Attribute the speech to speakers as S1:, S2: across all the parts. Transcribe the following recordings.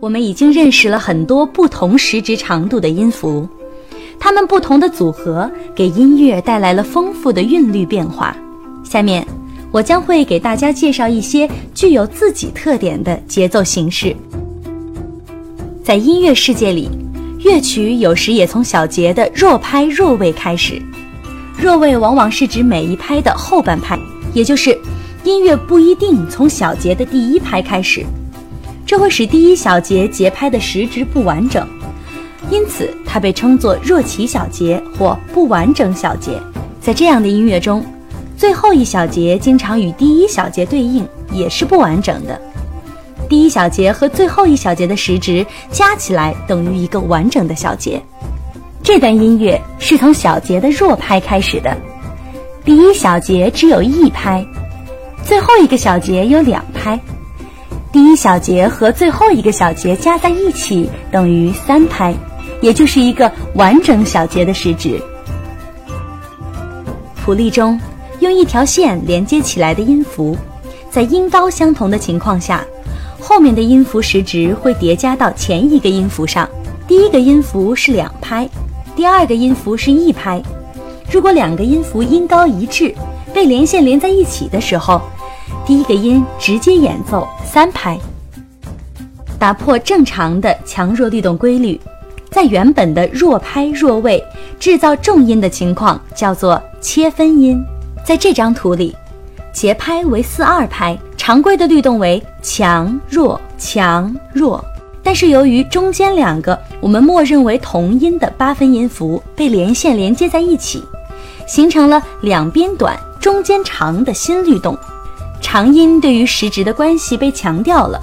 S1: 我们已经认识了很多不同时值长度的音符，它们不同的组合给音乐带来了丰富的韵律变化。下面，我将会给大家介绍一些具有自己特点的节奏形式。在音乐世界里，乐曲有时也从小节的弱拍弱位开始。弱位往往是指每一拍的后半拍，也就是音乐不一定从小节的第一拍开始，这会使第一小节节拍的时值不完整，因此它被称作弱起小节或不完整小节。在这样的音乐中，最后一小节经常与第一小节对应，也是不完整的。第一小节和最后一小节的时值加起来等于一个完整的小节。这段音乐是从小节的弱拍开始的，第一小节只有一拍，最后一个小节有两拍，第一小节和最后一个小节加在一起等于三拍，也就是一个完整小节的时值。谱例中用一条线连接起来的音符，在音高相同的情况下。后面的音符时值会叠加到前一个音符上，第一个音符是两拍，第二个音符是一拍。如果两个音符音高一致，被连线连在一起的时候，第一个音直接演奏三拍。打破正常的强弱律动规律，在原本的弱拍弱位制造重音的情况叫做切分音。在这张图里，节拍为四二拍。常规的律动为强弱强弱，但是由于中间两个我们默认为同音的八分音符被连线连接在一起，形成了两边短中间长的新律动，长音对于时值的关系被强调了，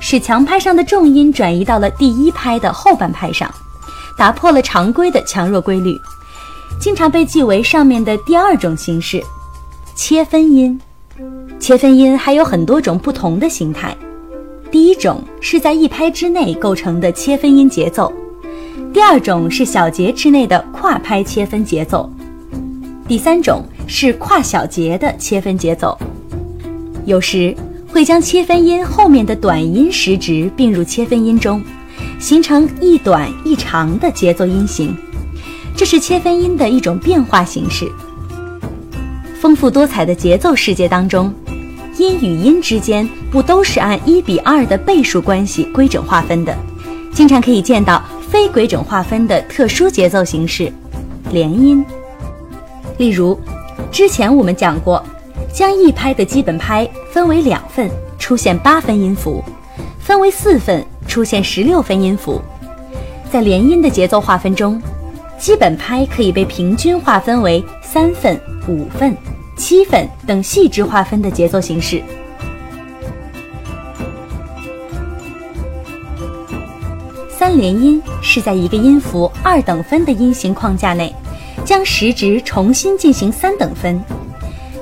S1: 使强拍上的重音转移到了第一拍的后半拍上，打破了常规的强弱规律，经常被记为上面的第二种形式，切分音。切分音还有很多种不同的形态，第一种是在一拍之内构成的切分音节奏，第二种是小节之内的跨拍切分节奏，第三种是跨小节的切分节奏。有时会将切分音后面的短音时值并入切分音中，形成一短一长的节奏音型，这是切分音的一种变化形式。丰富多彩的节奏世界当中。音与音之间不都是按一比二的倍数关系规整划分的，经常可以见到非规整划分的特殊节奏形式，连音。例如，之前我们讲过，将一拍的基本拍分为两份，出现八分音符；分为四份，出现十六分音符。在连音的节奏划分中，基本拍可以被平均划分为三份、五份。七份等细致划分的节奏形式。三连音是在一个音符二等分的音型框架内，将时值重新进行三等分。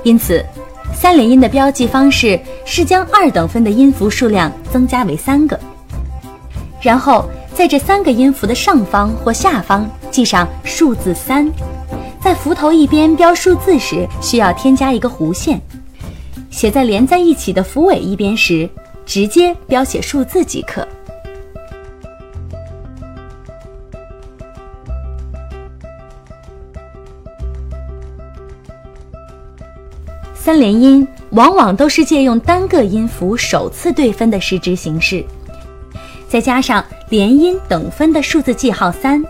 S1: 因此，三连音的标记方式是将二等分的音符数量增加为三个，然后在这三个音符的上方或下方记上数字三。在符头一边标数字时，需要添加一个弧线；写在连在一起的符尾一边时，直接标写数字即可。三连音往往都是借用单个音符首次对分的时值形式，再加上连音等分的数字记号三，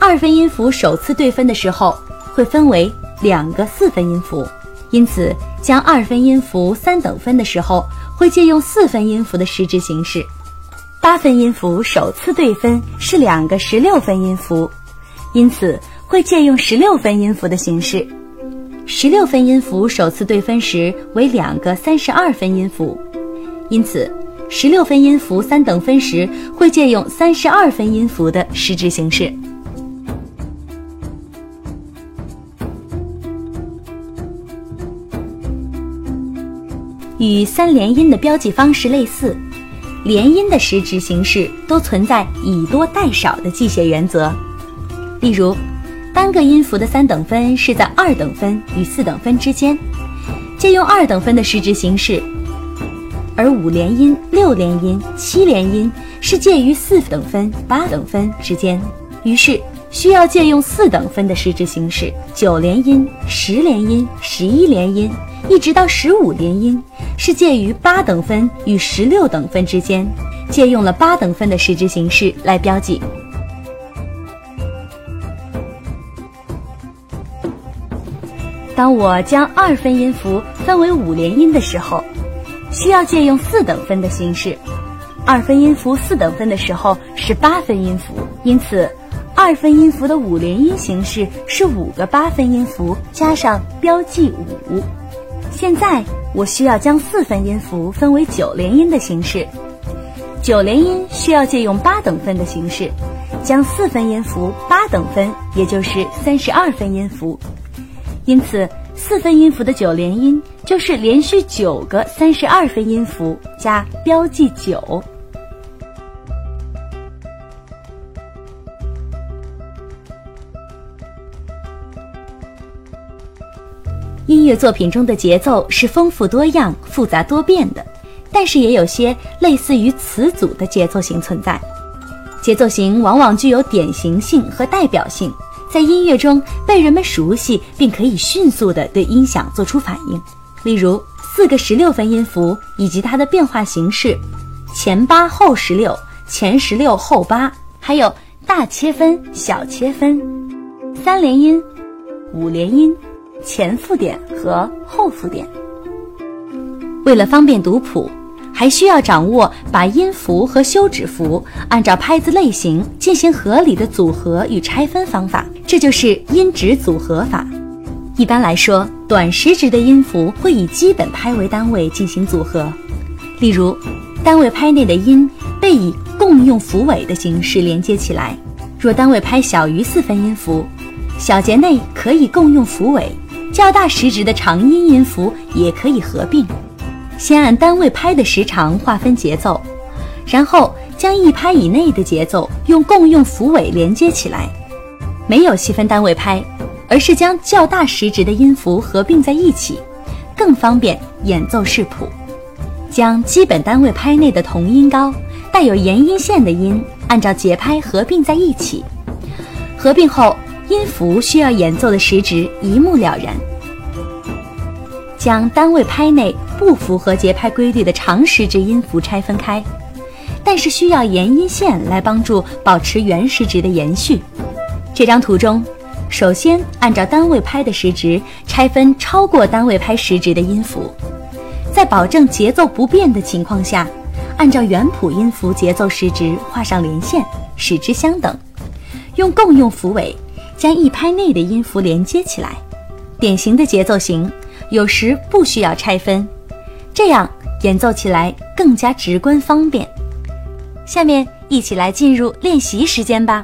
S1: 二分音符首次对分的时候。会分为两个四分音符，因此将二分音符三等分的时候，会借用四分音符的时值形式。八分音符首次对分是两个十六分音符，因此会借用十六分音符的形式。十六分音符首次对分时为两个三十二分音符，因此十六分音符三等分时会借用三十二分音符的时值形式。与三连音的标记方式类似，连音的时值形式都存在以多代少的记写原则。例如，单个音符的三等分是在二等分与四等分之间，借用二等分的时值形式；而五连音、六连音、七连音是介于四等分、八等分之间。于是需要借用四等分的时值形式。九连音、十连音、十一连音，一直到十五连音，是介于八等分与十六等分之间，借用了八等分的时值形式来标记。当我将二分音符分为五连音的时候，需要借用四等分的形式。二分音符四等分的时候是八分音符，因此。二分音符的五连音形式是五个八分音符加上标记五。现在我需要将四分音符分为九连音的形式。九连音需要借用八等分的形式，将四分音符八等分，也就是三十二分音符。因此，四分音符的九连音就是连续九个三十二分音符加标记九。音乐作品中的节奏是丰富多样、复杂多变的，但是也有些类似于词组的节奏型存在。节奏型往往具有典型性和代表性，在音乐中被人们熟悉，并可以迅速地对音响做出反应。例如，四个十六分音符以及它的变化形式：前八后十六，前十六后八，还有大切分、小切分、三连音、五连音。前附点和后附点。为了方便读谱，还需要掌握把音符和休止符按照拍子类型进行合理的组合与拆分方法，这就是音值组合法。一般来说，短时值的音符会以基本拍为单位进行组合，例如，单位拍内的音被以共用符尾的形式连接起来。若单位拍小于四分音符，小节内可以共用符尾。较大时值的长音音符也可以合并，先按单位拍的时长划分节奏，然后将一拍以内的节奏用共用符尾连接起来。没有细分单位拍，而是将较大时值的音符合并在一起，更方便演奏视谱。将基本单位拍内的同音高、带有延音线的音按照节拍合并在一起，合并后。音符需要演奏的时值一目了然。将单位拍内不符合节拍规律的长时值音符拆分开，但是需要延音线来帮助保持原时值的延续。这张图中，首先按照单位拍的时值拆分超过单位拍时值的音符，在保证节奏不变的情况下，按照原谱音符节奏时值画上连线，使之相等，用共用符尾。将一拍内的音符连接起来，典型的节奏型有时不需要拆分，这样演奏起来更加直观方便。下面一起来进入练习时间吧。